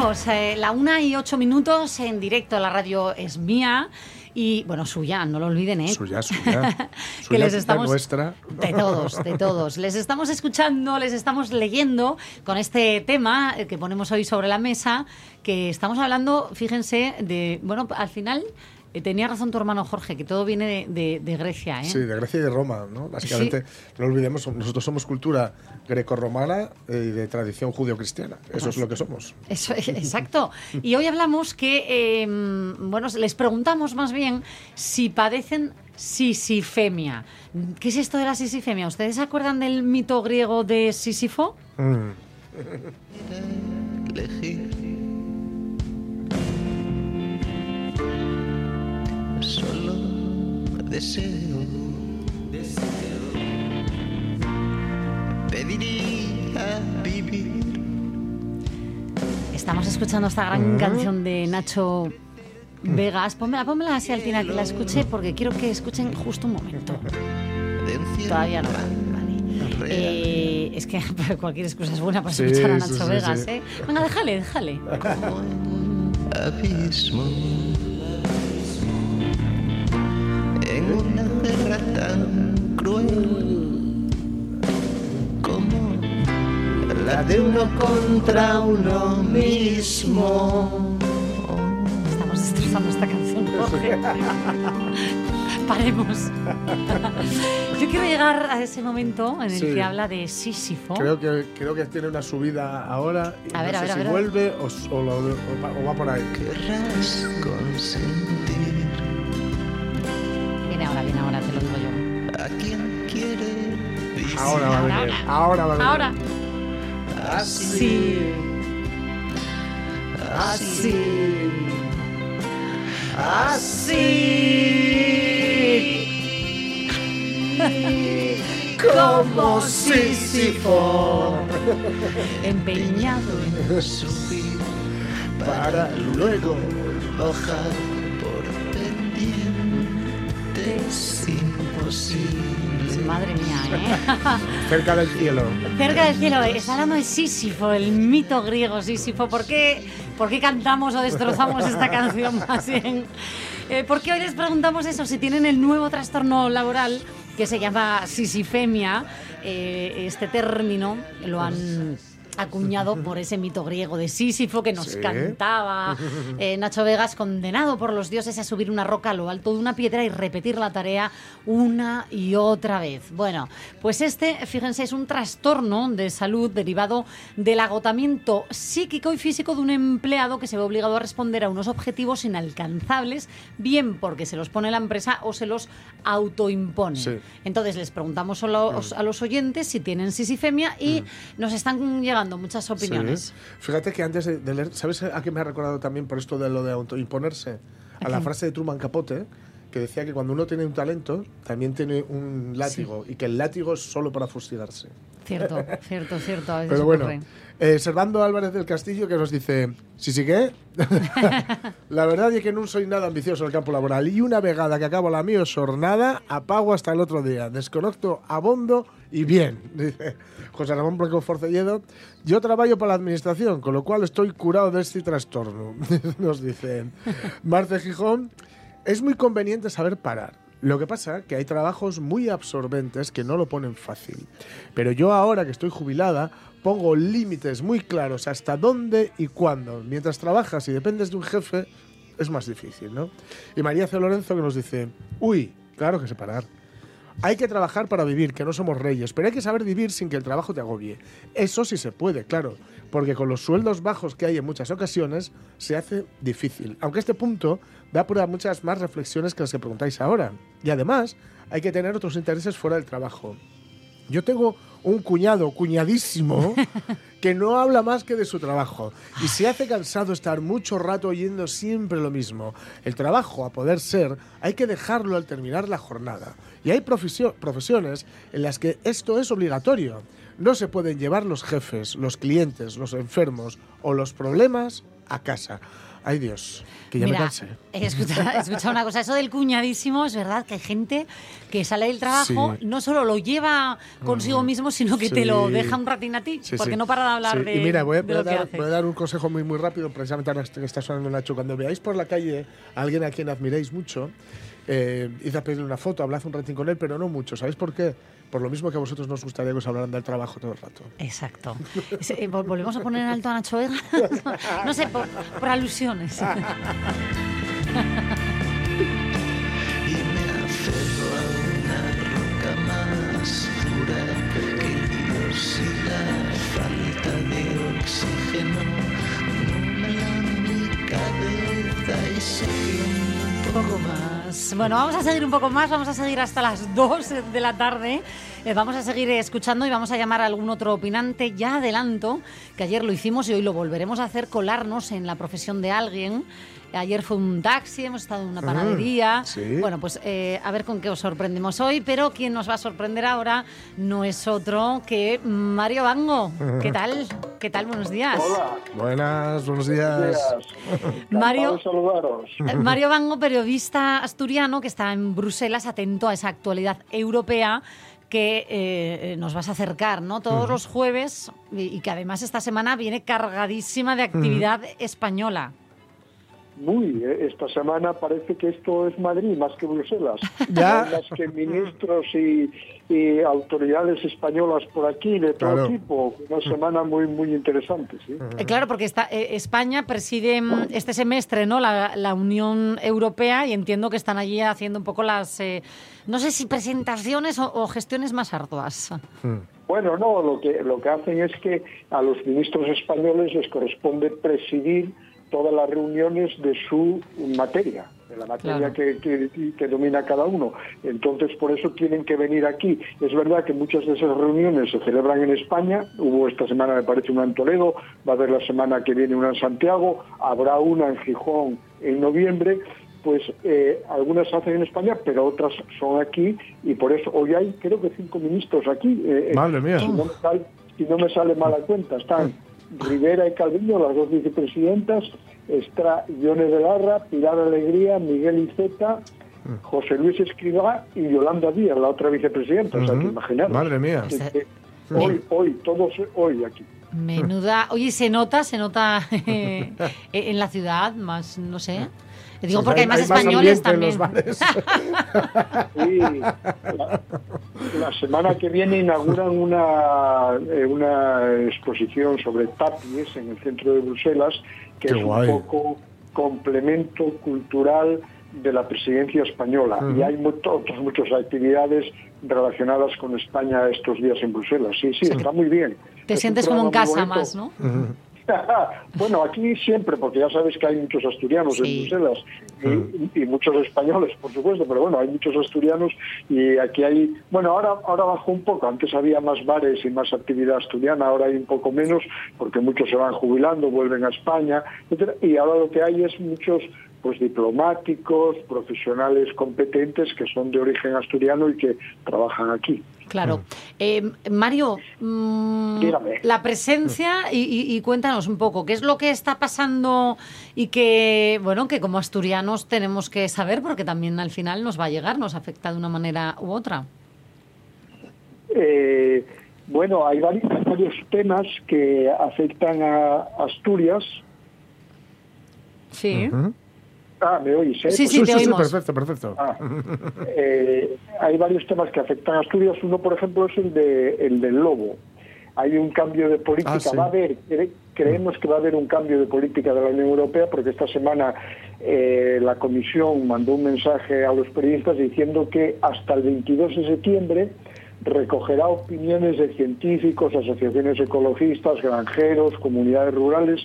Seguimos, eh, la una y ocho minutos en directo. La radio es mía y, bueno, suya, no lo olviden, ¿eh? Suya, suya. que Suya les de estamos nuestra. de todos, de todos. Les estamos escuchando, les estamos leyendo con este tema que ponemos hoy sobre la mesa, que estamos hablando, fíjense, de, bueno, al final tenía razón tu hermano Jorge, que todo viene de, de- de Grecia, ¿eh? Sí, de Grecia y de Roma, ¿no? Básicamente, no olvidemos, nosotros somos cultura grecorromana eh, y de tradición judio-cristiana. Eso es lo que somos. Eso, exacto. Y hoy hablamos que, eh, bueno, les preguntamos más bien si padecen sisifemia. ¿Qué es esto de la sisifemia? ¿Ustedes se acuerdan del mito griego de Sísifo? Mm. Deseo, pediría vivir. Estamos escuchando esta gran canción de Nacho Vegas. Pónmela, pónmela así al final que la escuche porque quiero que escuchen justo un momento. Todavía no. Vale. Eh, es que cualquier excusa es buena para Sí, escuchar a Nacho sí, Vegas, sí. ¿eh? Venga, déjale, déjale. como un abismo como la de uno contra uno mismo. Estamos destrozando esta canción, Jorge. Paremos. Yo quiero llegar a ese momento en el Sí. que habla de Sísifo. Creo que, creo que tiene una subida ahora. Y A ver, no a sé ver, a si ver. vuelve o, s- o lo- o va- o va por ahí. Querrás consentir Ahora va a ahora, venir. Ahora va a venir. Ahora. Así, Así. Como Sísifo. Empeñado en subir Para luego. bajar por pendientes imposibles. Madre mía, ¿eh? Cerca del cielo. Cerca del cielo, está hablando de Sísifo, el mito griego Sísifo. ¿Por qué, por qué cantamos o destrozamos esta canción más bien? Eh, porque hoy les preguntamos eso, si tienen el nuevo trastorno laboral que se llama sisifemia. Eh, este término lo han acuñado por ese mito griego de Sísifo que nos Sí. cantaba eh, Nacho Vegas, condenado por los dioses a subir una roca a lo alto de una piedra y repetir la tarea una y otra vez. Bueno, pues este, fíjense, es un trastorno de salud derivado del agotamiento psíquico y físico de un empleado que se ve obligado a responder a unos objetivos inalcanzables, bien porque se los pone la empresa o se los autoimpone. Sí. Entonces les preguntamos a los, a los oyentes si tienen sisifemia y nos están llegando muchas opiniones. Sí. Fíjate que antes de, leer, ¿sabes a qué me ha recordado también por esto de lo de autoimponerse? A la frase de Truman Capote, que decía que cuando uno tiene un talento, también tiene un látigo, y que el látigo es solo para fustigarse. Cierto, cierto, cierto. a Pero bueno, eh, Servando Álvarez del Castillo que nos dice, si sí que, la verdad es que no soy nada ambicioso en el campo laboral y una vegada que acabo la mío jornada, apago hasta el otro día, desconecto abondo y bien, dice José Ramón Blanco Forcelledo. Yo trabajo para la administración, con lo cual estoy curado de este trastorno, nos dice Marce Gijón. Es muy conveniente saber parar. Lo que pasa que hay trabajos muy absorbentes que no lo ponen fácil. Pero yo ahora que estoy jubilada pongo límites muy claros hasta dónde y cuándo. Mientras trabajas y dependes de un jefe es más difícil, ¿no? Y María C. Lorenzo que nos dice, uy, claro que separar. Hay que trabajar para vivir, que no somos reyes, pero hay que saber vivir sin que el trabajo te agobie. Eso sí se puede, claro, porque con los sueldos bajos que hay en muchas ocasiones se hace difícil. Aunque este punto da prueba muchas más reflexiones que las que preguntáis ahora. Y además, hay que tener otros intereses fuera del trabajo. Yo tengo un cuñado, cuñadísimo, que no habla más que de su trabajo y se hace cansado estar mucho rato oyendo siempre lo mismo. El trabajo, a poder ser, hay que dejarlo al terminar la jornada. Y hay profesio- profesiones en las que esto es obligatorio. No se pueden llevar los jefes, los clientes, los enfermos o los problemas a casa. Ay Dios, que ya me Mira, cansé. he escuchado, he escuchado una cosa, eso del cuñadísimo, es verdad que hay gente que sale del trabajo, Sí. no solo lo lleva consigo mismo, sino que te lo deja un ratín a ti, Sí, porque no para de hablar de, Y mira, voy a, de voy a lo que dar, hace. voy a dar un consejo muy, muy rápido, precisamente ahora que está sonando Nacho. Cuando veáis por la calle a alguien a quien admiréis mucho, eh, id a pedirle una foto, hablad un ratín con él, pero no mucho. ¿Sabéis por qué? Por lo mismo que a vosotros nos gustaría que os hablaran del trabajo todo el rato. Exacto. Eh, vol- ¿Volvemos a poner en alto a Nacho Vega? no sé, por, por alusiones. y me aferro a una roca más dura que Dios y la falta de oxígeno nublan mi cabeza y se un poco más. Bueno, vamos a seguir un poco más, vamos a seguir hasta las 2 de la tarde. Eh, vamos a seguir escuchando y vamos a llamar a algún otro opinante. Ya adelanto que ayer lo hicimos y hoy lo volveremos a hacer, colarnos en la profesión de alguien. Ayer fue un taxi, hemos estado en una panadería. sí. Bueno, pues eh, a ver con qué os sorprendemos hoy, pero quien nos va a sorprender ahora no es otro que Mario Bango. ¿Qué tal? ¿Qué tal? Buenos días. Hola, Buenas, buenos buenos días. Mario- saludaros. Eh, Mario Bango, periodista asturiano que está en Bruselas, atento a esa actualidad europea que eh, nos vas a acercar, ¿no? Todos los jueves y, y que además esta semana viene cargadísima de actividad española. Muy, eh, esta semana parece que esto es Madrid más que Bruselas. Ya. Más que ministros y, y autoridades españolas por aquí de todo Claro. tipo. Una semana muy, muy interesante, sí. Eh, claro, porque está, eh, España preside mm, este semestre ¿no? La, la Unión Europea y entiendo que están allí haciendo un poco las, eh, no sé si presentaciones o, o gestiones más arduas. Bueno, no, lo que, lo que hacen es que a los ministros españoles les corresponde presidir todas las reuniones de su materia, de la materia Claro. que, que- que domina cada uno. Entonces, por eso tienen que venir aquí. Es verdad que muchas de esas reuniones se celebran en España. Hubo esta semana, me parece, una en Toledo, va a haber la semana que viene una en Santiago, habrá una en Gijón en noviembre. Pues eh, algunas se hacen en España, pero otras son aquí, y por eso hoy hay, creo que cinco ministros aquí. eh, eh, Madre mía. si no me sale, si no me sale mala cuenta, están Rivera y Calviño, las dos vicepresidentas, está de Larra, Pilar Alegría, Miguel Iceta, José Luis Escribá y Yolanda Díaz, la otra vicepresidenta. O sea, que imaginaros. Madre mía. Que- que Hoy, hoy, todos hoy aquí. Menuda. Oye, se nota, se nota eh, en la ciudad, más, no sé. Digo, Pues porque hay, más españoles en también. los bares. Sí, la, la semana que viene inauguran una, eh, una exposición sobre tapies en el centro de Bruselas, que Qué es guay. un poco complemento cultural de la presidencia española. Y hay mu- otras muchas actividades relacionadas con España estos días en Bruselas. Sí, sí, está muy bien. Te Es sientes como en casa más, ¿no? bueno, aquí siempre, porque ya sabes que hay muchos asturianos Sí. en Bruselas y, y muchos españoles, por supuesto, pero bueno, hay muchos asturianos y aquí hay, bueno, ahora ahora bajó un poco, antes había más bares y más actividad asturiana, ahora hay un poco menos porque muchos se van jubilando, vuelven a España, etcétera, y ahora lo que hay es muchos pues diplomáticos, profesionales competentes que son de origen asturiano y que trabajan aquí. Claro. Eh, Mario, mm, Dígame. la presencia y, y- y cuéntanos un poco, ¿qué es lo que está pasando y que, bueno, que como asturianos tenemos que saber porque también al final nos va a llegar, nos afecta de una manera u otra? Eh, bueno, hay vari- hay varios temas que afectan a Asturias. Sí. Ah, ¿me oís? eh? Sí, Pues sí, te oímos. perfecto, perfecto. Ah, eh, hay varios temas que afectan a Asturias. Uno, por ejemplo, es el, de, el del lobo. Hay un cambio de política. Ah, sí. Va a haber, cre- creemos que va a haber un cambio de política de la Unión Europea porque esta semana eh, la Comisión mandó un mensaje a los periodistas diciendo que hasta el 22 de septiembre recogerá opiniones de científicos, asociaciones ecologistas, granjeros, comunidades rurales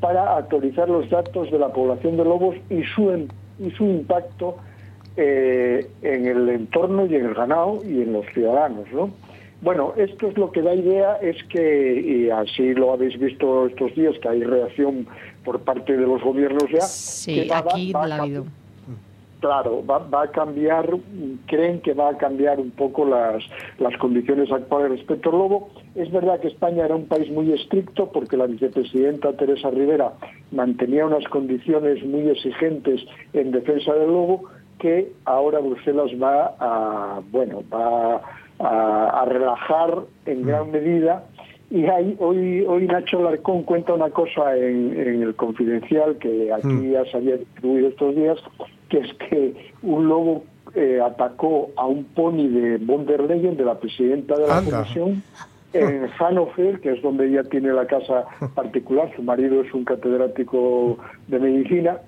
para actualizar los datos de la población de lobos y su, y su impacto eh, en el entorno y en el ganado y en los ciudadanos, ¿no? Bueno, esto es lo que da idea, es que, y así lo habéis visto estos días, que hay reacción por parte de los gobiernos ya. Sí, que va- aquí va a la ha habido. Claro, va, va a cambiar, creen que va a cambiar un poco las, las condiciones actuales respecto al lobo. Es verdad que España era un país muy estricto porque la vicepresidenta Teresa Rivera mantenía unas condiciones muy exigentes en defensa del lobo que ahora Bruselas va a, bueno, va a, a relajar en gran medida. Y hay, hoy, hoy Nacho Larcón cuenta una cosa en, en el Confidencial que aquí ya se había distribuido estos días, que es que un lobo eh, atacó a un pony de von der Leyen, de la presidenta de la Anda. Comisión, en Hannover, que es donde ella tiene la casa particular. Su marido es un catedrático de medicina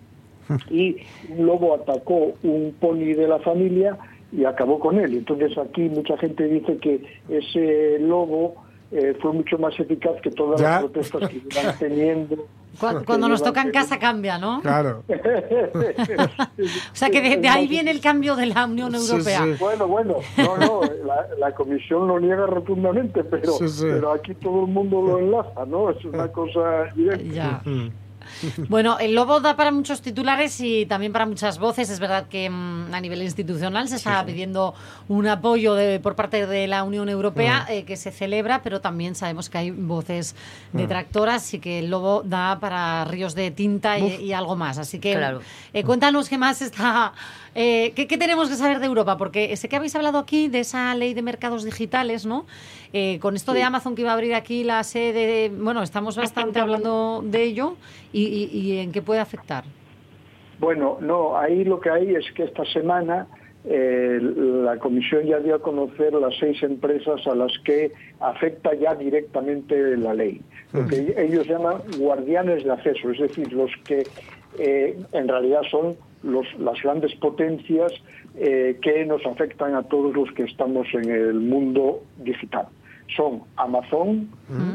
y un lobo atacó un pony de la familia y acabó con él. Entonces aquí mucha gente dice que ese lobo eh, fue mucho más eficaz que todas Ya. las protestas que iban teniendo. Cuando nos toca en teniendo. casa cambia, ¿no? Claro. O sea que de, de ahí viene el cambio de la Unión Europea. sí. Bueno, bueno, no, no, la, la comisión lo niega rotundamente, pero, Sí, sí. pero aquí todo el mundo lo enlaza, ¿no? Es una cosa directa. Ya. Bueno, el lobo da para muchos titulares y también para muchas voces. Es verdad que mm, a nivel institucional se está pidiendo un apoyo de- por parte de la Unión Europea eh, que se celebra, pero también sabemos que hay voces detractoras y que el lobo da para ríos de tinta y, y algo más. Así que Claro. eh, cuéntanos qué más está. Eh, ¿qué, qué tenemos que saber de Europa? Porque sé que habéis hablado aquí de esa ley de mercados digitales, ¿no? Eh, con esto de Amazon que iba a abrir aquí la sede, bueno, estamos bastante hablando de ello y, y- y en qué puede afectar. Bueno, no, ahí lo que hay es que esta semana eh, la Comisión ya dio a conocer las seis empresas a las que afecta ya directamente la ley. Lo que ellos llaman guardianes de acceso, es decir, los que eh, en realidad son los, las grandes potencias eh, que nos afectan a todos los que estamos en el mundo digital. Son Amazon,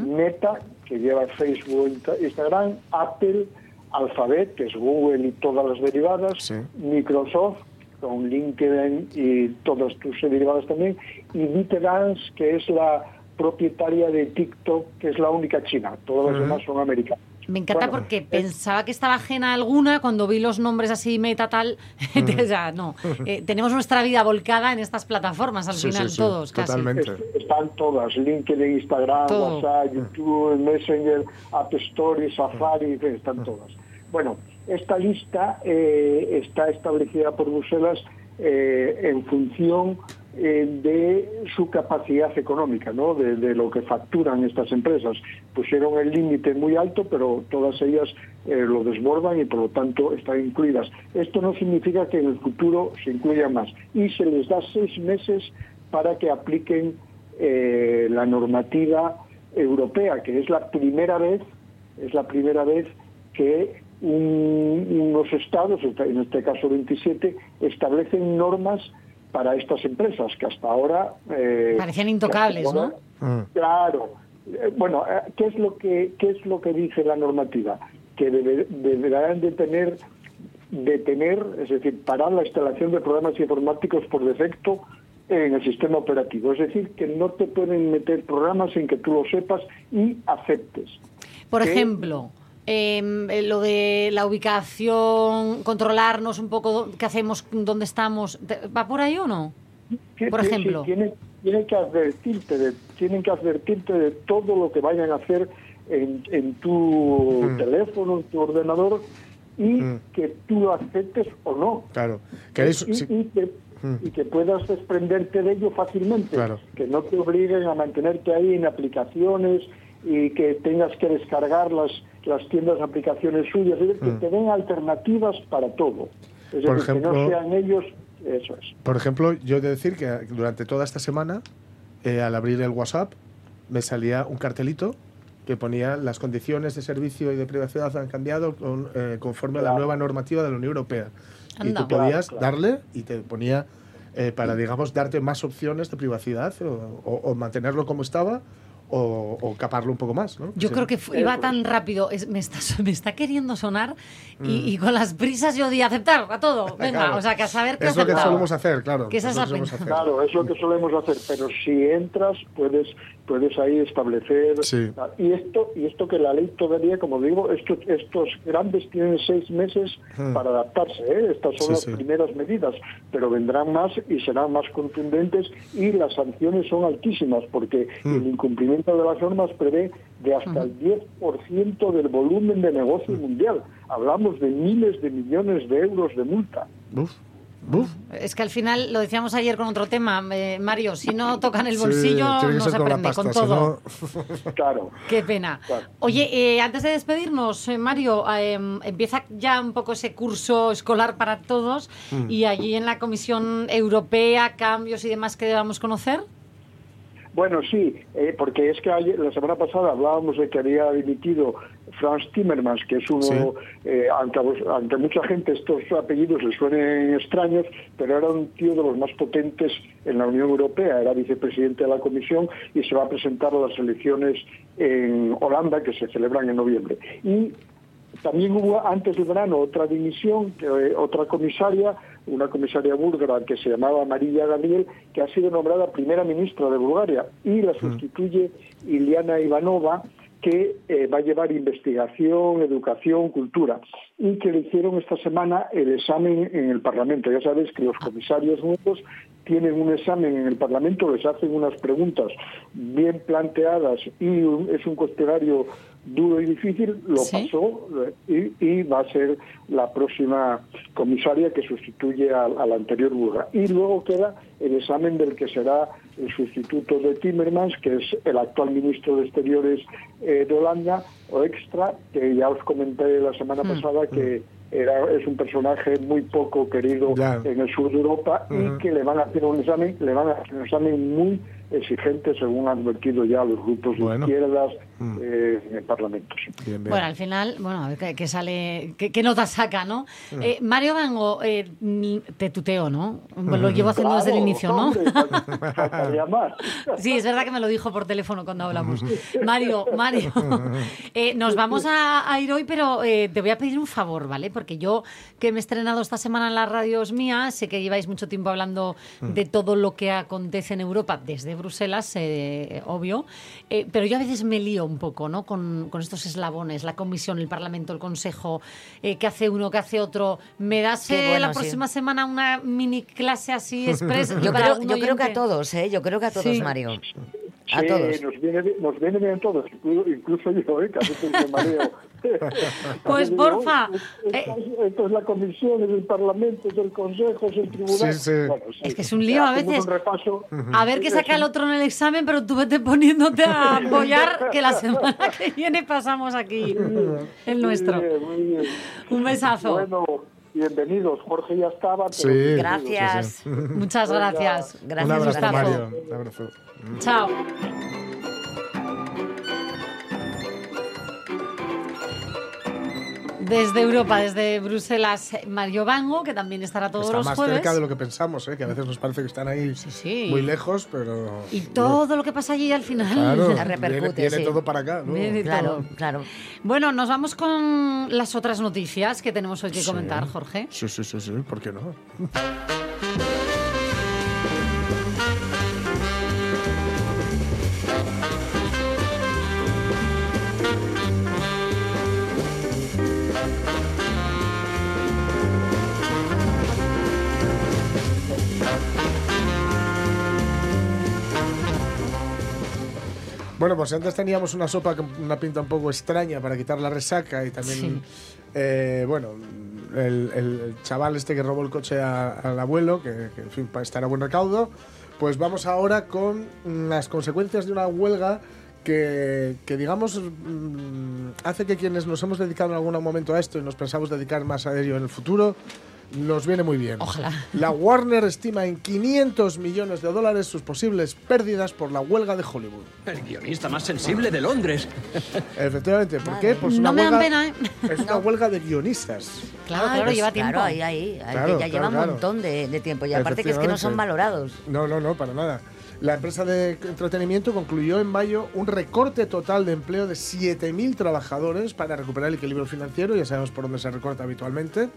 Meta, que lleva Facebook e Insta- Instagram, Apple, Alphabet, que es Google y todas las derivadas, Sí. Microsoft, con LinkedIn y todas tus derivadas también, y ByteDance, que es la propietaria de TikTok, que es la única china. Todas las demás son americanas. Me encanta Bueno, porque es- pensaba que estaba ajena alguna cuando vi los nombres así meta tal. sea, no. Eh, tenemos nuestra vida volcada en estas plataformas al Sí, final, sí, sí, todos casi. totalmente. Están todas, LinkedIn, Instagram, Todo. WhatsApp, YouTube, Messenger, App Store, Safari, están todas. Bueno, esta lista eh, está establecida por Bruselas eh, en función de su capacidad económica, ¿no? De, lo que facturan estas empresas. Pusieron el límite muy alto, pero todas ellas eh, lo desbordan y por lo tanto están incluidas. Esto no significa que en el futuro se incluyan más. Y se les da seis meses para que apliquen eh, la normativa europea, que es la primera vez, es la primera vez que un- unos estados, en este caso 27, establecen normas para estas empresas que hasta ahora eh, Parecían intocables, ahora- Mm. Claro. Eh, Bueno, eh, ¿qué es lo que qué es lo que dice la normativa? Que debe- deberán de tener detener, es decir, parar la instalación de programas informáticos por defecto en el sistema operativo. Es decir, que no te pueden meter programas sin que tú lo sepas y aceptes. Por que- ejemplo, em, eh, lo de la ubicación, controlarnos un poco qué hacemos, dónde estamos, ¿te- ¿va por ahí o no? Que- Por sí, ejemplo. tienen, tienen que advertirte de, tienen que advertirte de todo lo que vayan a hacer en, en tu Mm. teléfono, en tu ordenador y Mm. que tú lo aceptes o no. Claro. ¿Queréis? y, sí. y que, Mm. y que puedas desprenderte de ello fácilmente. Claro. Que no te obliguen a mantenerte ahí en aplicaciones, y que tengas que descargar las, las tiendas de aplicaciones suyas, es decir, que te den alternativas para todo. Es Mm. Por decir, que ejemplo- no sean ellos, eso es. Por ejemplo, yo he de decir que durante toda esta semana, eh, al abrir el WhatsApp, me salía un cartelito que ponía las condiciones de servicio y de privacidad han cambiado con- eh, conforme a la Claro. nueva normativa de la Unión Europea. Y Anda. tú podías Claro, claro. darle y te ponía eh, para, digamos, darte más opciones de privacidad o, o- o mantenerlo como estaba o, o caparlo un poco más. ¿no? Yo Sí. creo que fu- iba Eso tan rápido, es- me, está, me está queriendo sonar y, y con las prisas yo di aceptar a todo. Venga, Mm. Claro. o sea, que a saber qué Es lo que solemos hacer, claro. Que es lo pena. hacer. Claro, es lo que solemos hacer, pero si entras puedes puedes ahí establecer Sí. y esto y esto que la ley todavía, como digo, estos estos grandes tienen seis meses Hmm. para adaptarse, ¿eh? estas son Sí, las sí. primeras medidas, pero vendrán más y serán más contundentes y las sanciones son altísimas porque Hmm. el incumplimiento de las normas prevé de hasta el 10% del volumen de negocio mundial. Hablamos de miles de millones de euros de multa. Buf, buf. Es que al final, lo decíamos ayer con otro tema, eh, Mario, si no tocan el Sí, bolsillo que no se con aprende, pasta, con si todo. no- Claro. Qué pena. Claro. Oye, eh, antes de despedirnos, eh, Mario, eh, empieza ya un poco ese curso escolar para todos Mm. y allí en la Comisión Europea, cambios y demás que debamos conocer. Bueno, sí, eh, porque es que ayer- la semana pasada hablábamos de que había dimitido Franz Timmermans, que es uno, Sí. eh, aunque, aunque mucha gente estos apellidos les suenen extraños, pero era un tío de los más potentes en la Unión Europea, era vicepresidente de la Comisión y se va a presentar a las elecciones en Holanda, que se celebran en noviembre. Y también hubo antes del verano otra dimisión, eh, otra comisaria, una comisaria búlgara que se llamaba María Gabriel, que ha sido nombrada primera ministra de Bulgaria y la sustituye Iliana Ivanova, que eh, va a llevar investigación, educación, cultura, y que le hicieron esta semana el examen en el Parlamento. Ya sabéis que los comisarios nuevos tienen un examen en el Parlamento, les hacen unas preguntas bien planteadas y un- es un cuestionario duro y difícil, lo Sí. pasó eh, y, y va a ser la próxima comisaria que sustituye al, al anterior Burga. Y luego queda el examen del que será el sustituto de Timmermans, que es el actual ministro de Exteriores eh, de Holanda, o extra, que ya os comenté la semana pasada que era, es un personaje muy poco querido Ya. en el sur de Europa y que le van a hacer un examen, le van a hacer un examen muy exigente, según han advertido ya los grupos de izquierdas Mm. eh, en el Parlamento. sí. Bien, bien. Bueno, al final, bueno, a ver qué, qué sale, qué, qué nota saca, ¿no? Mm. Eh, Mario Vango, eh, mm, te tuteo, ¿no? Lo llevo haciendo desde el inicio, ¿no? hombre. Sí, es verdad que me lo dijo por teléfono cuando hablamos. Mario, Mario, eh, nos vamos a, a ir hoy, pero eh, te voy a pedir un favor, ¿vale? Porque yo, que me he estrenado esta semana en las radios mías, sé que lleváis mucho tiempo hablando de todo lo que acontece en Europa desde Bruselas, eh, obvio, eh, pero yo a veces me lío un poco, ¿no? Con, con estos eslabones, la Comisión, el Parlamento, el Consejo, eh, qué hace uno, qué hace otro. ¿Me das eh, bueno, la sí. próxima semana una mini clase así express? Yo creo, algún yo creo que a todos, ¿eh? Yo creo que a todos, Sí. Mario. A Sí, todos. Nos viene, bien- nos viene bien a todos, incluso, incluso yo, ¿eh? que a veces me mareo. Pues, Digo, porfa, "Oh, Esto, eh". es- esto es la comisión, es el Parlamento, es el Consejo, es el Tribunal. Sí, sí. sí. Es que es un lío a veces. Un repaso. A ver qué saca el otro en el examen, pero tú vete poniéndote a apoyar que la semana que viene pasamos aquí el nuestro. Muy bien, muy bien. Un besazo. Bueno, bienvenidos. Jorge ya estaba. pero Sí. Gracias. Muchas gracias. Gracias, un abrazo, gracias. Mario. Un abrazo. Chao. Desde Europa, desde Bruselas, Mario Vango, que también estará todos Está los más jueves. cerca de lo que pensamos, ¿eh? que a veces nos parece que están ahí sí. muy lejos, pero... Y todo lo que pasa allí al final. Claro, repercute, viene, viene sí. todo para acá. ¿no? Viene Claro, todo. claro. Bueno, nos vamos con las otras noticias que tenemos hoy que Sí. comentar, Jorge. Sí, sí, sí, sí, ¿por qué no? Bueno, pues antes teníamos una sopa con una pinta un poco extraña para quitar la resaca y también, Sí. eh, bueno, el, el chaval este que robó el coche a- al abuelo, que, que, en fin, para estar a buen recaudo. Pues vamos ahora con las consecuencias de una huelga que, que, digamos, mm, hace que quienes nos hemos dedicado en algún momento a esto y nos pensamos dedicar más a ello en el futuro, nos viene muy bien. Ojalá. La Warner estima en 500 millones de dólares sus posibles pérdidas por la huelga de Hollywood. El guionista más sensible de Londres. Efectivamente, ¿por qué? Pues una No me dan huelga, pena, ¿eh? Es una huelga de guionistas. Claro, Ah, claro, pues lleva tiempo. Claro, ahí, ahí. ahí, Claro, ya claro, lleva un montón de, de tiempo. Y aparte que es que no son valorados. No, no, no, para nada. La empresa de entretenimiento concluyó en mayo un recorte total de empleo de 7.000 trabajadores para recuperar el equilibrio financiero, ya sabemos por dónde se recorta habitualmente.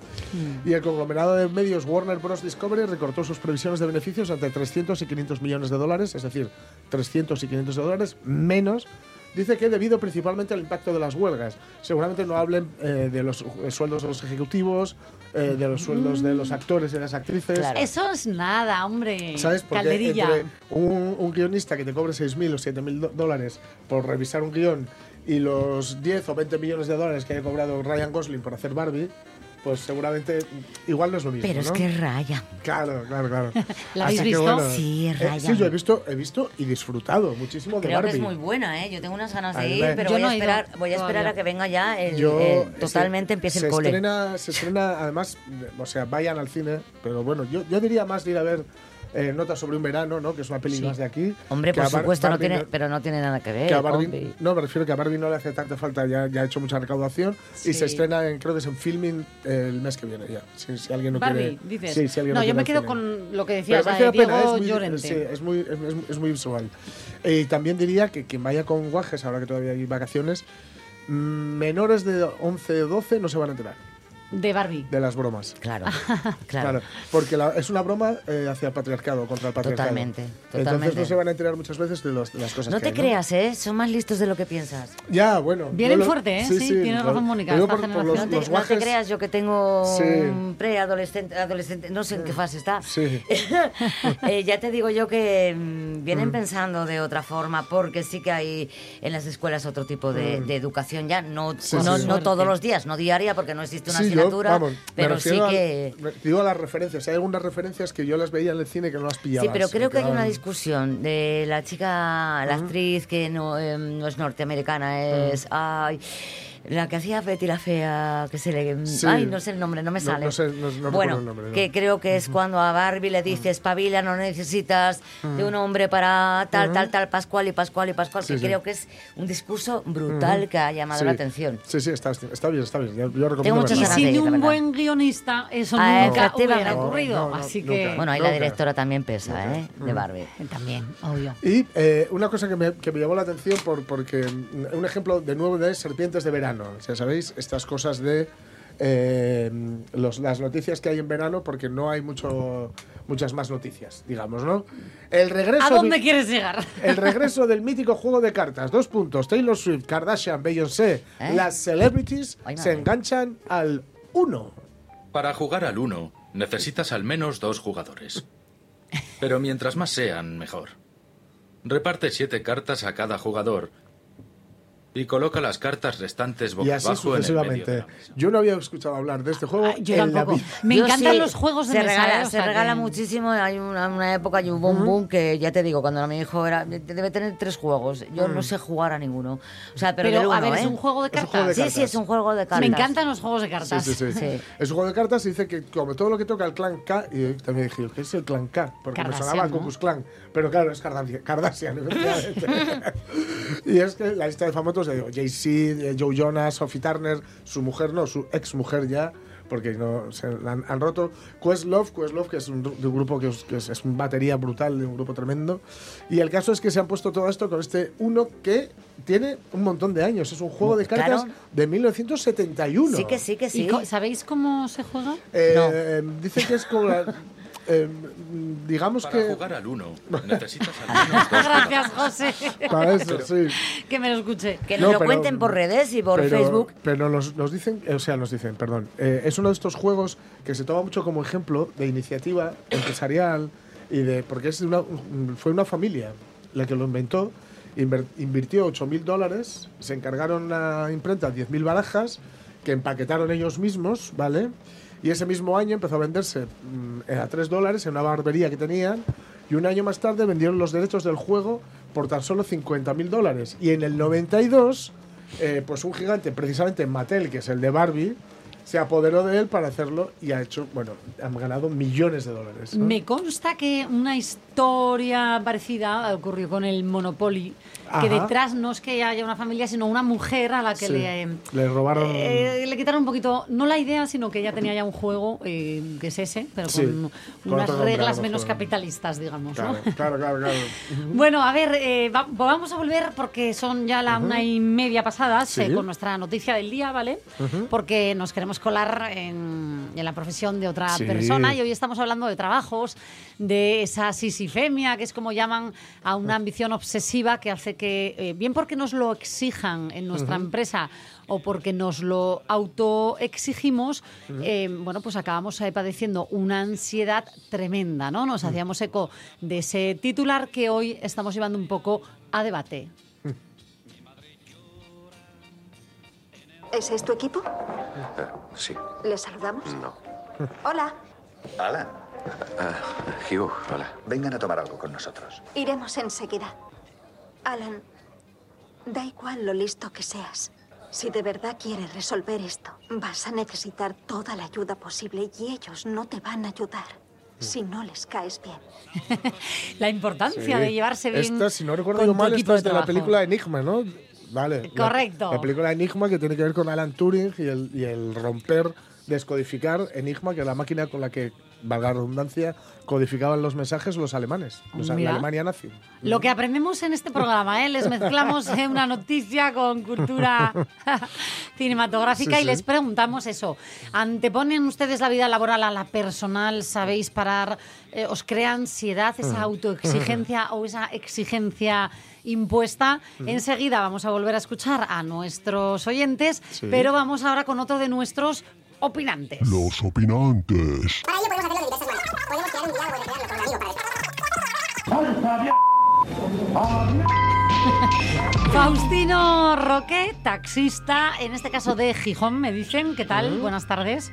Y el conglomerado de medios Warner Bros. Discovery recortó sus previsiones de beneficios entre 300 y 500 millones de dólares, es decir, 300 y 500 de dólares menos. Dice que debido principalmente al impacto de las huelgas. Seguramente no hablen eh, de los sueldos de los ejecutivos, eh, de los sueldos de los actores y de las actrices. Claro. Eso es nada, hombre. ¿Sabes? Porque Calderilla. entre un, un guionista que te cobre 6.000 o 7.000 do- dólares por revisar un guion y los 10 o 20 millones de dólares que haya cobrado Ryan Gosling por hacer Barbie, pues seguramente igual no es lo mismo. Pero es ¿no? que raya. Claro, claro, claro. ¿La Así habéis que visto? bueno, Sí, eh, Ryan. sí, yo he visto, he visto y disfrutado muchísimo de Creo que es muy buena, ¿eh? Yo tengo unas ganas de ir, pero Yo voy, no a esperar, voy a esperar a que venga ya el, Yo, el- totalmente empiece se el cole. Estrena, se estrena, además, o sea, vayan al cine, pero bueno, yo, yo diría más de ir a ver eh, Notas sobre un verano, ¿no? Que es una peli Sí. más de aquí. Hombre, por supuesto, no tiene, pero no tiene nada que ver. que a Barbie, compi. no, me refiero que a Barbie no le hace tanta falta, ya, ya ha hecho mucha recaudación y se estrena, en, creo que es en filming eh, el mes que viene ya. Si, si alguien no Barbie, quiere, dices. Sí, si alguien no, no yo me quedo cine. con lo que decías, de Diego es muy, Llorente. sí, es muy, es, es- muy visual. Y también diría que quien vaya con guajes, ahora que todavía hay vacaciones, mm, menores de 11 o 12 no se van a enterar De Barbie. de las bromas. Claro, Claro, claro. porque la- es una broma eh, hacia el patriarcado, contra el patriarcado. Totalmente, Entonces totalmente. no se van a enterar muchas veces de, los- de las cosas No que te hay, creas, ¿eh? Son más listos de lo que piensas. Ya, bueno. Vienen fuerte, ¿eh? Sí, tienes lo- razón, Mónica, por- por generación. los- No te, los no te guajes- creas yo que tengo Sí. un preadolescente, adolescente, no sé en qué fase está. Sí. Eh, ya te digo yo que mm, vienen pensando de otra forma, porque sí que hay en las escuelas otro tipo de, de educación ya, no, Mm. Sí, no, sí. no todos los días, no diaria, porque no existe una Yo, vamos, pero sí a- que... digo las referencias. Hay algunas referencias que yo las veía en el cine que no las pillaba. Sí, pero creo que hay una discusión de la chica, la actriz que no, eh, no es norteamericana, es ay, la que hacía Betty la Fea, que se le... Sí. Ay, no sé el nombre, no me No- sale. no sé, no- no recuerdo bueno, el nombre, no. que creo que es cuando a Barbie le dice, espabila, no necesitas de un hombre para tal, tal, tal, Pascual y Pascual y Pascual, Sí, que sí. creo que es un discurso brutal que ha llamado Sí. la atención. Sí, sí, está, está bien, está bien. Yo, yo recomiendo Tengo Y de sin la un buen guionista, eso Ah, nunca hubiera ocurrido. No, no, Así nunca. que. Bueno, ahí Nunca. la directora también pesa, ¿eh? De Barbie. También, obvio. Y eh, una cosa que me, que me llamó la atención, por, porque mm, un ejemplo de nuevo de serpientes de verano. Ya sabéis, estas cosas de eh, los- las noticias que hay en verano, porque no hay mucho, muchas más noticias, digamos, ¿no? El regreso, ¿A dónde quieres llegar? el regreso del mítico juego de cartas. Dos puntos. Taylor Swift, Kardashian, Beyoncé, ¿Eh? las celebrities Ay, se enganchan al uno. Para jugar al uno, necesitas al menos dos jugadores. Pero mientras más sean, mejor. Reparte siete cartas a cada jugador y coloca las cartas restantes boca Y así abajo en el medio de sucesivamente. la mesa. Yo no había escuchado hablar de este juego Ah, yo en la tampoco. vida. Me Yo encantan sí, los juegos de se mesa. Regala, se regala que- muchísimo. Hay una, una época y un boom que ya te digo, cuando mi hijo era. Debe tener tres juegos. Yo no sé jugar a ninguno. O sea, pero, Pero, a es un juego de cartas. juego de Sí, cartas. sí, es un juego de cartas. Me encantan los juegos de cartas. Sí, sí, sí. Sí. Es un juego de cartas y dice que como todo lo que toca el clan K, y yo también dije, ¿qué es el clan K? Porque me sonaba ¿no? Clan, pero claro, es Kardashian, y es que la lista de famosos, digo, Jay-Z, eh, Joe Jonas, Sophie Turner, su mujer no, su ex mujer ya, porque no se la han, han roto. Questlove, Questlove, que es un, de un grupo que, es, que es, es una batería brutal, de un grupo tremendo. Y el caso es que se han puesto todo esto con este uno que tiene un montón de años. Es un juego de cartas Claro. de 1971. Sí, que sí, que ¿Y sí. co- ¿Sabéis cómo se juega? Eh, Dice que es como la- eh, digamos Para que jugar al uno, necesitas al menos dos Gracias. José. para eso, sí. que me lo escuché. Que No, nos lo pero- cuenten por redes y por pero, Facebook. Pero nos, nos dicen, o sea, nos dicen, perdón, eh, es uno de estos juegos que se toma mucho como ejemplo de iniciativa empresarial y de porque es una, un- fue una familia la que lo inventó, inver- invirtió 8.000 dólares, se encargaron una imprenta 10.000 barajas que empaquetaron ellos mismos, ¿vale? Y ese mismo año empezó a venderse mm, a 3 dólares en una barbería que tenían y un año más tarde vendieron los derechos del juego por tan solo 50 mil dólares. Y en el 92, eh, pues un gigante, precisamente Mattel, que es el de Barbie, se apoderó de él para hacerlo y ha hecho, bueno, han ganado millones de dólares. ¿no? Me consta que una historia parecida ocurrió con el Monopoly, que detrás no es que haya una familia, sino una mujer a la que Sí. le... Le robaron. eh, le quitaron un poquito, no la idea, sino que ella tenía ya un juego, eh, que es ese, pero Sí, con con unas nombre, reglas menos capitalistas, digamos. ¿no? Claro, claro, claro. Bueno, a ver, eh, va- vamos a volver porque son ya la una y media pasadas Sí. eh, con nuestra noticia del día, ¿vale? Porque nos queremos colar en, en la profesión de otra Sí. persona y hoy estamos hablando de trabajos, de esa sisifemia, que es como llaman a una ambición obsesiva que hace que, eh, bien porque nos lo exijan en nuestra empresa o porque nos lo autoexigimos, eh, bueno, pues acabamos eh, padeciendo una ansiedad tremenda, ¿no? Nos hacíamos eco de ese titular que hoy estamos llevando un poco a debate. ¿Ese es tu equipo? Sí. ¿Le saludamos? No. Hola, Alan. Ah, Hugh, hola. Vengan a tomar algo con nosotros. iremos enseguida. Alan, da igual lo listo que seas. Si de verdad quieres resolver esto, vas a necesitar toda la ayuda posible y ellos no te van a ayudar si no les caes bien. La importancia Sí. de llevarse bien. Esta, si no recuerdo mal, esta es de la película Enigma, ¿no? Vale. la- Correcto. La, película Enigma que tiene que ver con Alan Turing y el, y el romper, descodificar Enigma, que es la máquina con la que, valga la redundancia, codificaban los mensajes los alemanes, los, la Mira. Alemania nazi. Lo que aprendemos en este programa, ¿eh? les mezclamos eh, una noticia con cultura cinematográfica Sí, y sí. les preguntamos eso. ¿Anteponen ustedes la vida laboral a la personal? ¿Sabéis parar? Eh, ¿Os crea ansiedad esa autoexigencia o esa exigencia impuesta? Enseguida vamos a volver a escuchar a nuestros oyentes, Sí. pero vamos ahora con otro de nuestros opinantes. Los opinantes. Para ello podemos hacerlo de diversas maneras. Podemos crear un diálogo y recrearlo con un amigo para Faustino Roque, taxista, en este caso de Gijón, me dicen. ¿Qué tal? Buenas tardes.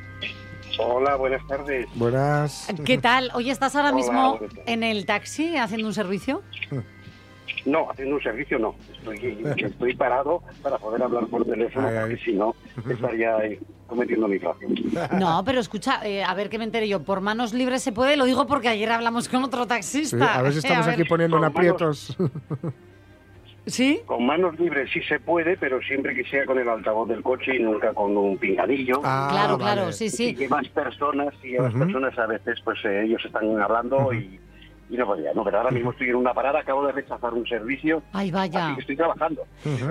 Hola, buenas tardes. Buenas. ¿Qué tal? Oye, ¿estás ahora Hola, mismo en el taxi haciendo un servicio? No, haciendo un servicio no. Estoy, estoy parado para poder hablar por teléfono, Ay, ay. porque si no, estaría cometiendo mi. No, pero escucha, eh, a ver que me enteré yo. Por manos libres se puede, lo digo porque ayer hablamos con otro Sí, taxista. a ver si estamos A ver. aquí poniendo en manos- aprietos. ¿Sí? Con manos libres sí se puede, pero siempre que sea con el altavoz del coche y nunca con un pingadillo. Ah, claro, vale. claro, sí, sí. llevas personas, llevas Ujú. personas a veces, pues eh, ellos están hablando y, y no podía. No, pero ahora mismo estoy en una parada, acabo de rechazar un servicio, Ay, vaya. así que estoy trabajando.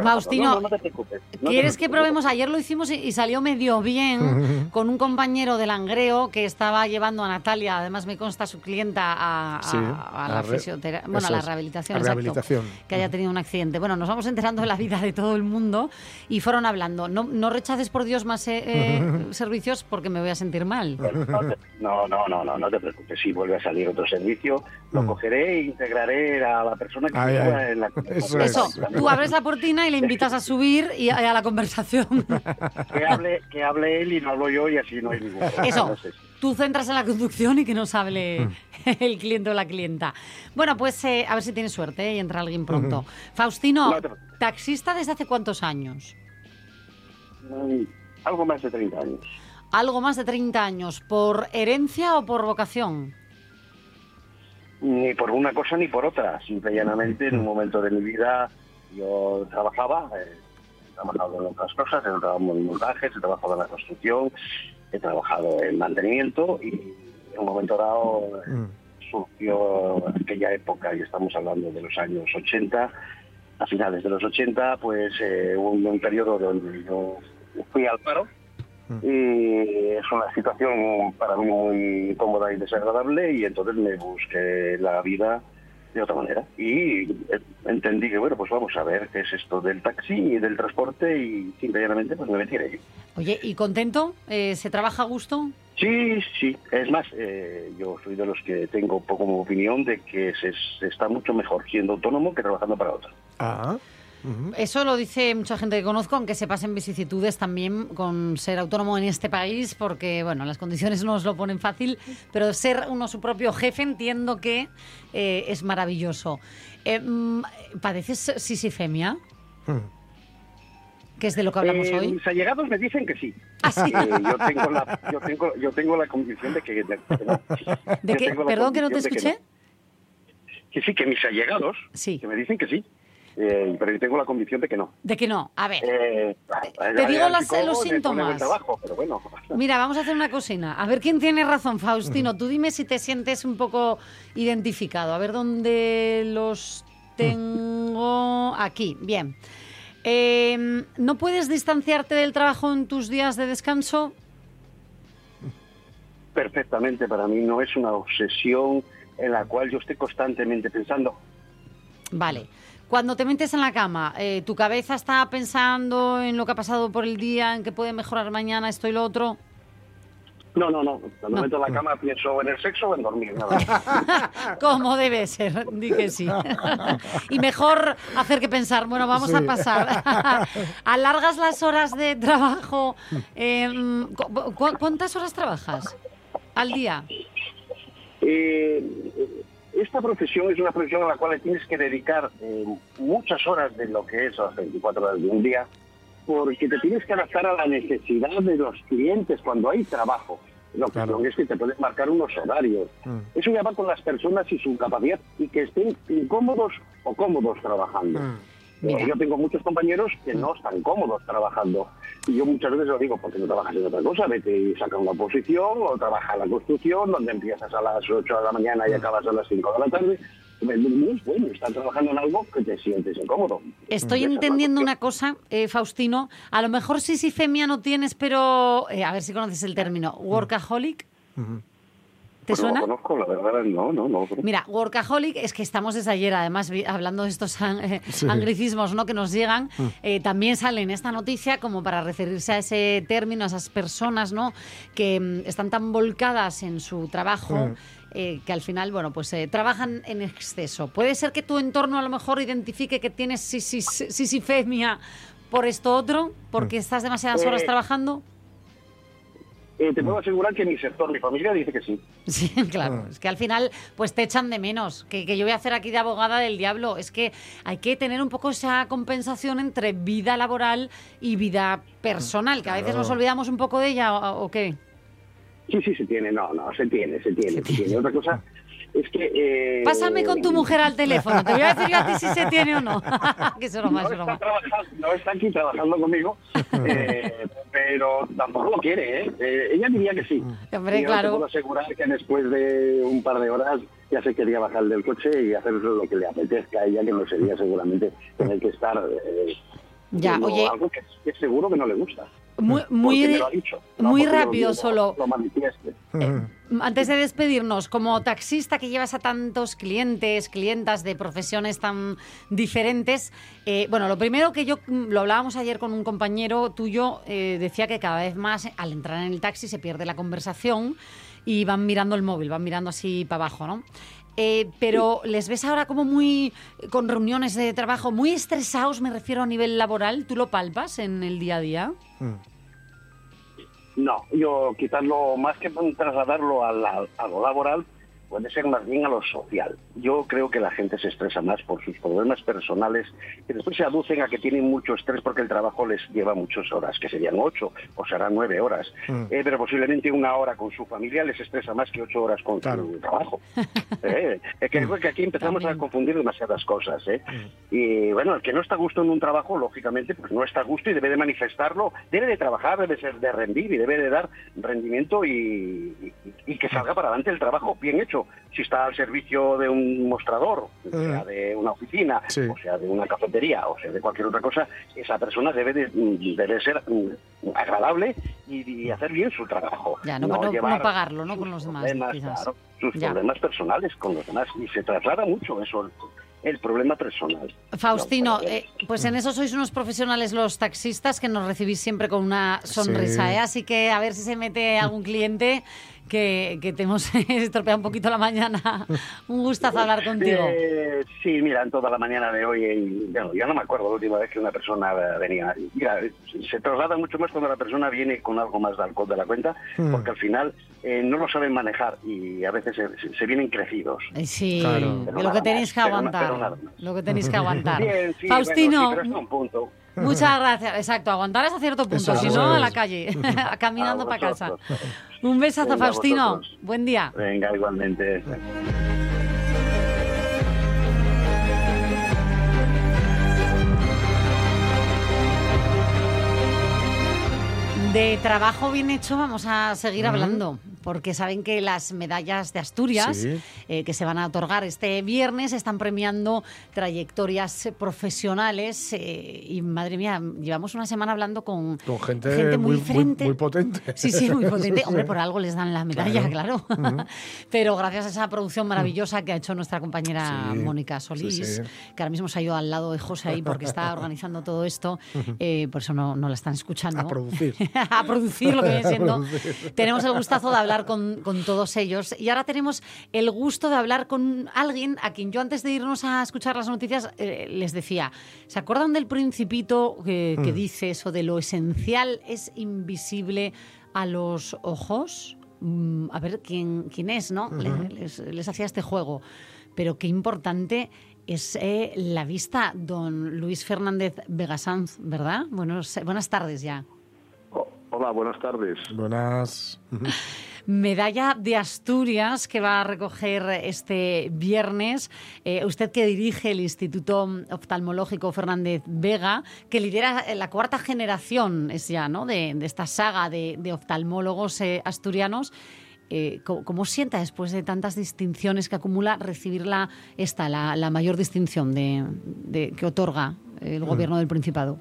Faustino, No, no, no te preocupes. no te ¿Quieres que probemos? Ayer lo hicimos y, y salió medio bien con un compañero del Langreo que estaba llevando a Natalia, además me consta su clienta, a, a- Sí, a la a fisioterapia, bueno, a la rehabilitación, exacto, rehabilitación. que haya tenido un accidente. Bueno, nos vamos enterando de la vida de todo el mundo y fueron hablando. No, no rechaces por Dios más eh, eh, servicios porque me voy a sentir mal. No, no, no, no, no te preocupes. Si vuelve a salir otro servicio, lo Mm. cogeré e integraré a la persona que Ay, ay. en la Eso Eso, es. tú abres la cortina y le invitas a subir y a, a la conversación. Que hable, que hable él y no hablo yo y así no hay ningún problema. Eso, No sé. tú centras en la conducción y que nos hable el cliente o la clienta. Bueno, pues eh, a ver si tienes suerte ¿eh? y entra alguien pronto. Faustino, No te preocupes. taxista desde hace cuántos años? Mm, Algo más de 30 años. Algo más de 30 años. ¿Por herencia o por vocación? Ni por una cosa ni por otra. Simple y llanamente, en un momento de mi vida yo trabajaba, eh, he trabajado en otras cosas, he trabajado en montajes, he trabajado en la construcción, he trabajado en mantenimiento y en un momento dado eh, surgió aquella época, y estamos hablando de los años 80, a finales de los 80, pues eh, hubo un, un periodo donde yo fui al paro y es una situación para mí muy incómoda y desagradable y entonces me busqué la vida de otra manera y entendí que bueno pues vamos a ver qué es esto del taxi y del transporte y simplemente pues me metí en ello. Oye, ¿y contento? Eh, ¿Se trabaja a gusto? Sí, sí. Es más, eh, yo soy de los que tengo poco opinión de que se, se está mucho mejor siendo autónomo que trabajando para otro. Ah, Eso lo dice mucha gente que conozco, aunque se pasen vicisitudes también con ser autónomo en este país, porque bueno, las condiciones no os lo ponen fácil, pero ser uno su propio jefe entiendo que eh, es maravilloso. Eh, mm, ¿Padeces sisifemia? Que es de lo que hablamos Eh, hoy. Mis allegados me dicen que sí. ¿Ah, sí? Eh, yo, tengo la, yo, tengo, yo tengo la convicción de que, Perdón que no te escuché. Que, no. Que sí, que mis allegados que me dicen que sí. Eh, pero yo tengo la convicción de que no. De que no. A ver. Eh, Te digo las- psicólogo los síntomas. trabajo, pero bueno. Mira, vamos a hacer una cocina. A ver quién tiene razón, Faustino. Tú dime si te sientes un poco identificado. A ver dónde los tengo. Aquí, bien. Eh, ¿No puedes distanciarte del trabajo en tus días de descanso? Perfectamente, para mí no es una obsesión en la cual yo esté constantemente pensando. Vale. Cuando te metes en la cama, eh, ¿tu cabeza está pensando en lo que ha pasado por el día, en que puede mejorar mañana esto y lo otro? No, no, no. Cuando me meto en la cama pienso en el sexo o en dormir. nada más. Como debe ser, di que sí. y mejor hacer que pensar, bueno, vamos a pasar. ¿Alargas las horas de trabajo? Eh, cu- ¿Cuántas horas trabajas al día? Eh, esta profesión es una profesión a la cual tienes que dedicar eh, muchas horas de lo que es las 24 horas de un día, porque te tienes que adaptar a la necesidad de los clientes cuando hay trabajo. Lo que que es que te puedes marcar unos horarios. Eso ya va con las personas y su capacidad y que estén incómodos o cómodos trabajando. Yo tengo muchos compañeros que no están cómodos trabajando. Y yo muchas veces lo digo, porque no trabajas en otra cosa? Vete y saca una posición o trabaja en la construcción, donde empiezas a las 8 de la mañana y acabas a las 5 de la tarde. Bueno estar trabajando en algo que te sientes incómodo. Estoy Esa entendiendo una cosa, eh, Faustino. A lo mejor sisifemia no tienes, pero eh, a ver si conoces el término. Workaholic. ¿Te suena? No lo conozco, la verdad, no, no, no. Mira, workaholic es que estamos desde ayer, además, hablando de estos eh, Sí. anglicismos ¿no? que nos llegan, Mm. eh, también sale en esta noticia como para referirse a ese término, a esas personas ¿no? que mm, están tan volcadas en su trabajo. Mm. eh, que al final, bueno, pues eh, trabajan en exceso. Puede ser que tu entorno a lo mejor identifique que tienes sisifemia por esto otro, porque estás demasiadas horas Eh, trabajando. Eh, te puedo asegurar que mi sector, mi familia dice que sí. Sí, claro. Es que al final, pues te echan de menos. Que, que yo voy a hacer aquí de abogada del diablo. Es que hay que tener un poco esa compensación entre vida laboral y vida personal, que a veces Claro. nos olvidamos un poco de ella, ¿o, o qué? Sí, sí, se tiene, no, no, se tiene, se tiene, se tiene. Otra cosa es que... eh, Pásame con tu mujer al teléfono. Te voy a decir yo a ti si se tiene o no. que es broma, no broma. Está no está aquí trabajando conmigo, eh, pero tampoco lo quiere, ¿eh? Eh, Ella diría que sí. Hombre, Y claro. te puedo asegurar que después de un par de horas ya se quería bajar del coche y hacer lo que le apetezca a ella, que no sería seguramente tener que estar... eh, Ya, oye. Algo que, que seguro que no le gusta. Muy, muy, dicho, no muy lo rápido solo. Lo manifieste. Antes de despedirnos, como taxista que llevas a tantos clientes, clientas de profesiones tan diferentes, eh, bueno, lo primero que yo, mm, lo hablábamos ayer con un compañero tuyo, eh, decía que cada vez más eh, al entrar en el taxi se pierde la conversación y van mirando el móvil, van mirando así para abajo, ¿no? Pero les ves ahora como muy, con reuniones de trabajo, muy estresados, me refiero a nivel laboral, ¿tú lo palpas en el día a día? No, yo quitarlo, más que trasladarlo a, la- a lo laboral, puede ser más bien a lo social. Yo creo que la gente se estresa más por sus problemas personales, que después se aducen a que tienen mucho estrés porque el trabajo les lleva muchas horas, que serían ocho o serán nueve horas. Mm. Eh, pero posiblemente una hora con su familia les estresa más que ocho horas con su trabajo. Eh, es que, que aquí empezamos a confundir demasiadas cosas. ¿eh? Y bueno, el que no está a gusto en un trabajo, lógicamente, pues no está a gusto y debe de manifestarlo, debe de trabajar, debe ser de rendir y debe de dar rendimiento y, y- y que salga para adelante el trabajo bien hecho. Si está al servicio de un mostrador, sea de una oficina, o sea de una cafetería, o sea de cualquier otra cosa, esa persona debe de, debe ser mm, agradable y, y hacer bien su trabajo. Ya, no, no- no llevar pagarlo, ¿no? Con los demás, claro, sus Ya. problemas personales con los demás. Y se traslada mucho eso, el, el problema personal. Faustino, eh, pues en eso sois unos profesionales los taxistas que nos recibís siempre con una sonrisa, Sí. ¿eh? Así que a ver si se mete algún cliente que, que te hemos estropeado un poquito la mañana. Un gustazo hablar contigo. Eh, sí, mira, en toda la mañana de hoy, y, bueno, ya no me acuerdo la última vez que una persona venía. Mira, se traslada mucho más cuando la persona viene con algo más de alcohol de la cuenta, Hmm. porque al final eh, no lo saben manejar y a veces se, se vienen crecidos. Eh, Sí, Claro. Lo que tenéis más, que pero aguantar. Lo que tenéis que aguantar. Faustino, bueno, sí, pero hasta un punto. Muchas gracias. Exacto, aguantar hasta cierto punto, si no, a la calle, caminando para casa. Un besazo, Venga, Faustino. vosotros. Buen día. Venga, igualmente. De trabajo bien hecho vamos a seguir hablando, porque saben que las medallas de Asturias Sí. eh, que se van a otorgar este viernes están premiando trayectorias profesionales eh, y madre mía, llevamos una semana hablando con, Con gente, Gente muy muy, muy, potente. Sí, sí, muy potente. Hombre, por algo les dan la medalla, claro. Pero gracias a esa producción maravillosa que ha hecho nuestra compañera Sí, Mónica Solís, sí, que ahora mismo se ha ido al lado de José ahí porque está organizando todo esto, eh, por eso no, no la están escuchando. A producir. a producir lo que viene siendo. tenemos el gustazo de hablar con, con todos ellos. Y ahora tenemos el gusto de hablar con alguien a quien yo antes de irnos a escuchar las noticias eh, les decía, ¿se acuerdan del principito que, que Mm. dice eso de lo esencial es invisible a los ojos? Mm, a ver quién, quién es, ¿no? Les hacía este juego. Pero qué importante es eh, la vista, don Luis Fernández Vegasanz, ¿verdad? Buenos, buenas tardes ya. Hola, buenas tardes. Buenas. Medalla de Asturias que va a recoger este viernes. Eh, usted que dirige el Instituto Oftalmológico Fernández Vega, que lidera la cuarta generación, es ya, ¿no? De, de esta saga de, de oftalmólogos eh, asturianos. Eh, ¿cómo, cómo sienta después de tantas distinciones que acumula recibir la, esta, la, la mayor distinción de, de- que otorga el Mm. gobierno del Principado?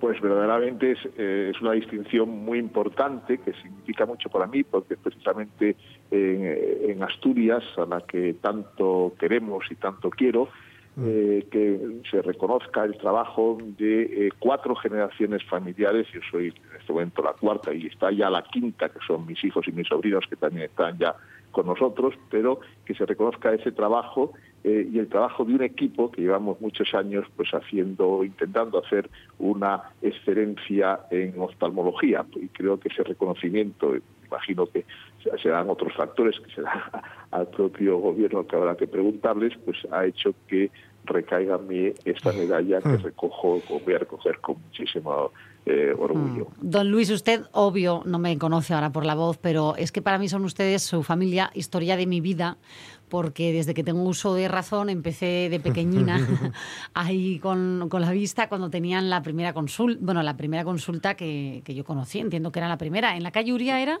Pues verdaderamente es, eh, es una distinción muy importante que significa mucho para mí porque precisamente en, en Asturias, a la que tanto queremos y tanto quiero, eh, que se reconozca el trabajo de eh, cuatro generaciones familiares. Yo soy en este momento la cuarta y está ya la quinta, que son mis hijos y mis sobrinos que también están ya con nosotros, pero que se reconozca ese trabajo eh, y el trabajo de un equipo que llevamos muchos años pues haciendo, intentando hacer una excelencia en oftalmología. Y creo que ese reconocimiento, imagino que serán otros factores que será al propio gobierno que habrá que preguntarles, pues ha hecho que recaiga en mí esta medalla que recojo, o voy a recoger con muchísimo eh, orgullo. Don Luis, usted, obvio, no me conoce ahora por la voz, pero es que para mí son ustedes su familia, historia de mi vida, porque desde que tengo uso de razón empecé de pequeñina ahí con, con la vista cuando tenían la primera consulta, bueno, la primera consulta que, que yo conocí, entiendo que era la primera. ¿En la calle Uría era?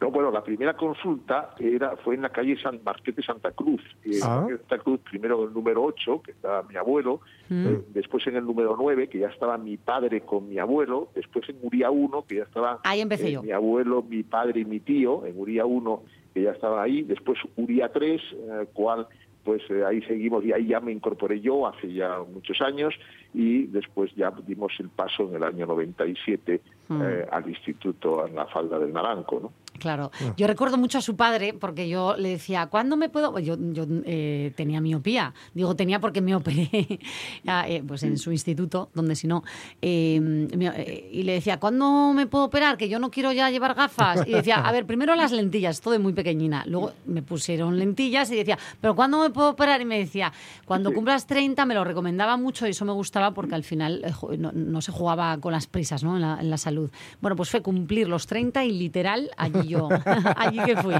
No, bueno, la primera consulta era fue en la calle San Marquete Santa Cruz. Eh, Ah. Santa Cruz, primero en el número 8, que estaba mi abuelo, Mm. eh, después en el número 9, que ya estaba mi padre con mi abuelo, después en Uría 1, que ya estaban Ahí empecé eh, yo. mi abuelo, mi padre y mi tío, en Uría 1, que ya estaba ahí, después Uría 3, eh, cual pues eh, ahí seguimos y ahí ya me incorporé yo hace ya muchos años y después ya dimos el paso en el año 97 Mm. eh, al instituto en la falda del Naranco, ¿no? Claro. Yo recuerdo mucho a su padre porque yo le decía, ¿cuándo me puedo...? Yo, yo eh, tenía miopía. Digo, tenía porque me operé ah, eh, pues en su instituto, donde si no... eh, me- eh, y le decía, ¿cuándo me puedo operar? Que yo no quiero ya llevar gafas. Y decía, a ver, primero las lentillas, esto de muy pequeñina. Luego me pusieron lentillas y decía, ¿pero cuándo me puedo operar? Y me decía, cuando cumplas 30 me lo recomendaba mucho y eso me gustaba porque al final no, no se jugaba con las prisas ¿no? en, la, en la salud. Bueno, pues fue cumplir los 30 y literal allí yo, allí que fui.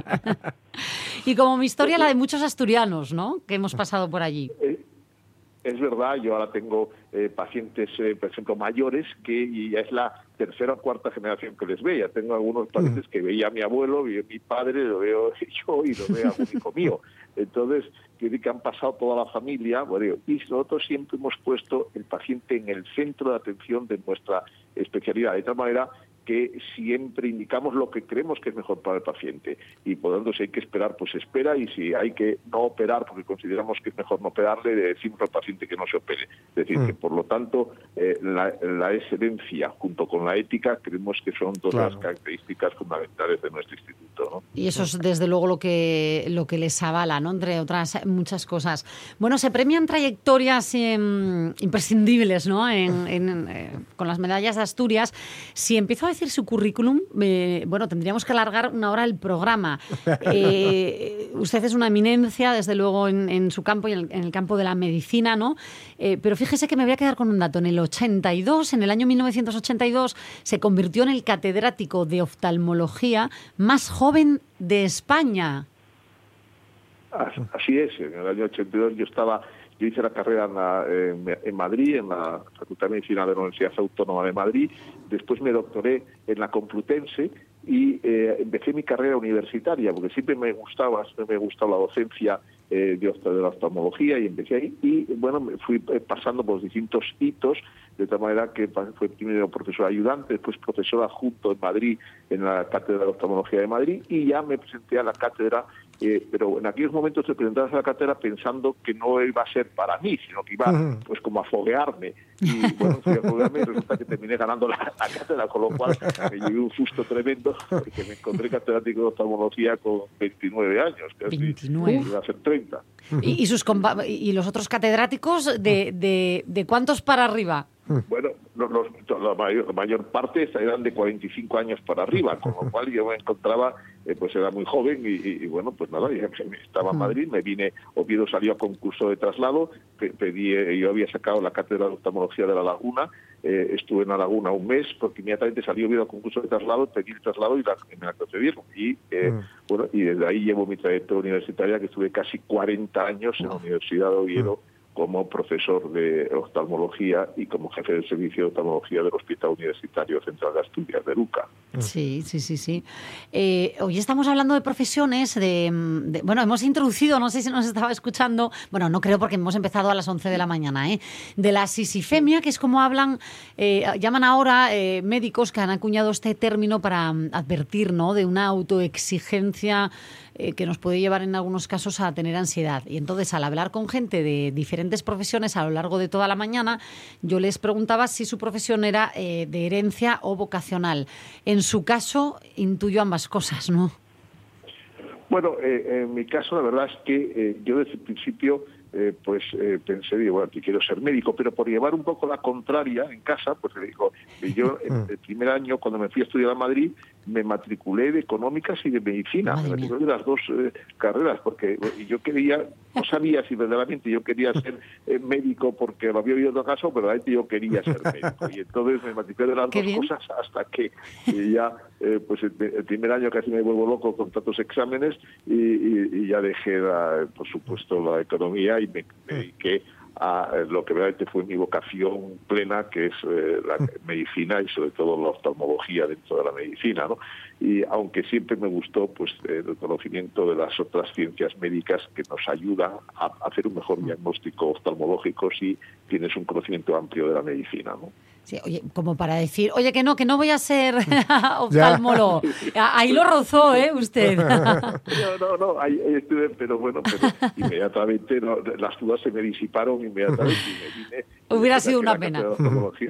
y como mi historia, la de muchos asturianos, ¿no? Que hemos pasado por allí. Es verdad, yo ahora tengo eh, pacientes, eh, por ejemplo, mayores que y ya es la tercera o cuarta generación que les ve. Ya tengo algunos pacientes que veía a mi abuelo, vi a mi padre, lo veo yo y lo veo a un hijo mío. Entonces, que han pasado toda la familia. Bueno, y nosotros siempre hemos puesto el paciente en el centro de atención de nuestra especialidad, de tal manera que siempre indicamos lo que creemos que es mejor para el paciente y por lo tanto si hay que esperar pues se espera y si hay que no operar porque consideramos que es mejor no operarle le decimos al paciente que no se opere es decir Mm. que por lo tanto eh, la, la excelencia junto con la ética creemos que son dos Claro. las características fundamentales de nuestro instituto ¿no? Y eso es desde luego lo que, lo que les avala, ¿no? entre otras muchas cosas. Bueno, se premian trayectorias em, imprescindibles ¿no? En- en, eh, con las medallas de Asturias. Si empiezo a decir su currículum, eh, bueno, tendríamos que alargar una hora el programa. Eh, usted es una eminencia, desde luego, en, en su campo y en el, en el campo de la medicina, ¿no? Eh, pero fíjese que me voy a quedar con un dato. En el 82, en el año 1982, se convirtió en el catedrático de oftalmología más joven de España. As- Así es, en el año 82 yo estaba, yo hice la carrera en, la- Madrid, en la Facultad de Medicina de la Universidad Autónoma de Madrid, después me doctoré en la Complutense y eh, empecé mi carrera universitaria, porque siempre me gustaba, siempre me gustaba la docencia eh, de, la oftalmología y empecé ahí. Y bueno, me fui eh, pasando por distintos hitos, de tal manera que fue primero profesor ayudante, después profesor adjunto en Madrid, en la Cátedra de Oftalmología de Madrid y ya me presenté a la cátedra eh, pero en aquellos momentos te presentabas a la cátedra pensando que no iba a ser para mí, sino que iba pues como a foguearme. Y bueno, fui a foguearme y resulta que terminé ganando la, la cátedra, con lo cual me llevé un susto tremendo porque me encontré catedrático de oftalmología con 29 años, casi 29. iba a ser 30. ¿Y, y sus compa- y los otros catedráticos de, de, de cuántos para arriba? Bueno, los- los- la, mayor, la mayor parte eran de 45 años para arriba, con lo cual yo me encontraba, eh, pues era muy joven y, y- y bueno, pues nada, estaba en Madrid, me vine, Oviedo salió a concurso de traslado, pe- pedí, eh, yo había sacado la cátedra de oftalmología de La Laguna, eh, estuve en La Laguna un mes porque inmediatamente salió Oviedo a concurso de traslado, pedí el traslado y, la, me la concedieron. Y eh, bueno, y desde ahí llevo mi trayectoria universitaria, que estuve casi 40 años en la Universidad de Oviedo como profesor de oftalmología y como jefe del servicio de oftalmología del Hospital Universitario Central de Asturias de Luca. Sí, sí, sí, sí. Eh, hoy estamos hablando de profesiones, de, mm, de- Bueno, hemos introducido, no sé si nos estaba escuchando, bueno, no creo porque hemos empezado a las 11 de la mañana, ¿eh? de la sisifemia, que es como hablan, eh, llaman ahora eh, médicos que han acuñado este término para mm, advertir ¿no? de una autoexigencia eh, que nos puede llevar en algunos casos a tener ansiedad. Y entonces, al hablar con gente de diferentes profesiones a lo largo de toda la mañana, yo les preguntaba si su profesión era eh, de herencia o vocacional. En su caso, intuyo ambas cosas, ¿no? Bueno, eh, en mi caso la verdad es que eh, yo desde el principio eh, pues eh, pensé, digo, bueno, que quiero ser médico, pero por llevar un poco la contraria en casa, pues le digo, yo en el primer año cuando me fui a estudiar a Madrid me matriculé de económicas y de medicina, me matriculé de las dos eh, carreras, porque eh, yo quería, no sabía si verdaderamente yo quería ser eh, médico porque lo había oído otro caso, pero realmente yo quería ser médico. Y entonces me matriculé de las Qué dos bien. cosas hasta que eh, ya, eh, pues el, el primer año casi me vuelvo loco con tantos exámenes y, y- y ya dejé, la- por supuesto, la economía y me, me dediqué a lo que realmente fue mi vocación plena, que es eh, la medicina y sobre todo la oftalmología dentro de la medicina, ¿no? Y aunque siempre me gustó, pues, el conocimiento de las otras ciencias médicas que nos ayuda a hacer un mejor diagnóstico oftalmológico si tienes un conocimiento amplio de la medicina, ¿no? Sí, oye, como para decir, oye, que no, que no voy a ser oftalmólogo. Ahí lo rozó, ¿eh? Usted. No, no, no, ahí, ahí estuve, pero bueno, pero inmediatamente no, las dudas se me disiparon inmediatamente y me vine. Hubiera sido una pena. y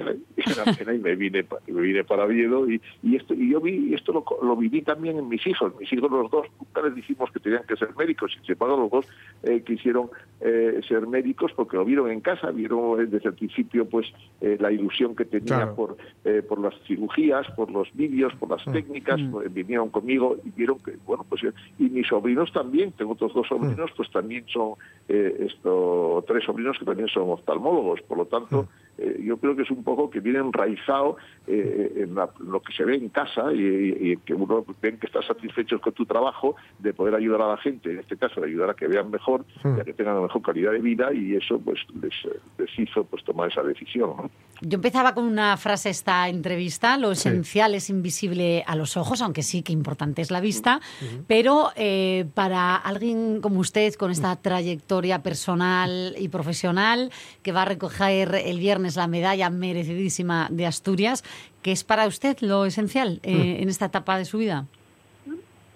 una pena y me vine, me vine para Oviedo y, y esto y yo vi y esto lo, co- lo viví también en mis hijos. Mis hijos los dos nunca les dijimos que tenían que ser médicos y sin embargo los dos eh, quisieron eh, ser médicos porque lo vieron en casa, vieron eh, desde el principio pues eh, la ilusión que tenía Claro. por eh, por las cirugías, por los vídeos, por las técnicas, pues, vinieron conmigo y vieron que, bueno, pues y mis sobrinos también, tengo otros dos sobrinos, pues también son eh, esto, tres sobrinos que también son oftalmólogos, por lo tanto, eh, yo creo que es un poco que viene enraizado eh, en la- lo que se ve en casa y, y- y que uno ven que está satisfecho con tu trabajo de poder ayudar a la gente, en este caso de ayudar a que vean mejor, y a que tengan una mejor calidad de vida y eso pues les, eh, les hizo pues tomar esa decisión. ¿no? Yo empezaba con una frase esta entrevista, lo esencial es invisible a los ojos, aunque sí que importante es la vista, pero eh, para alguien como usted, con esta trayectoria personal y profesional que va a recoger el viernes viernes la medalla merecidísima de Asturias. ¿Qué es para usted lo esencial eh, en esta etapa de su vida?